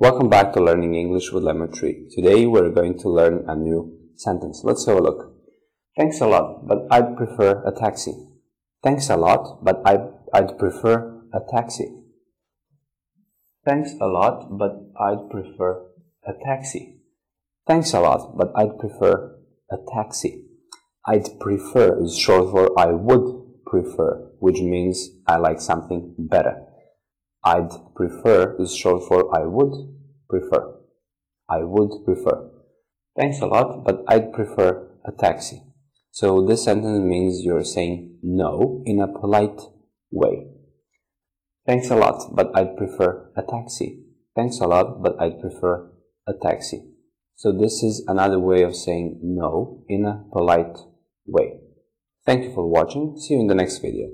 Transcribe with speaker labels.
Speaker 1: Welcome back to Learning English with Lemon Tree. Today we're going to learn a new sentence. Let's have a look. Thanks a lot, but I'd prefer a taxi. Thanks a lot, but I'd, I'd prefer a taxi. Thanks a lot, but I'd prefer a taxi. Thanks a lot, but I'd prefer a taxi. I'd prefer is short for I would prefer, which means I like something better. I'd prefer is short for I would prefer. I would prefer. Thanks a lot, but I'd prefer a taxi. So this sentence means you're saying no in a polite way. Thanks a lot, but I'd prefer a taxi. Thanks a lot, but I'd prefer a taxi. So this is another way of saying no in a polite way. Thank you for watching. See you in the next video.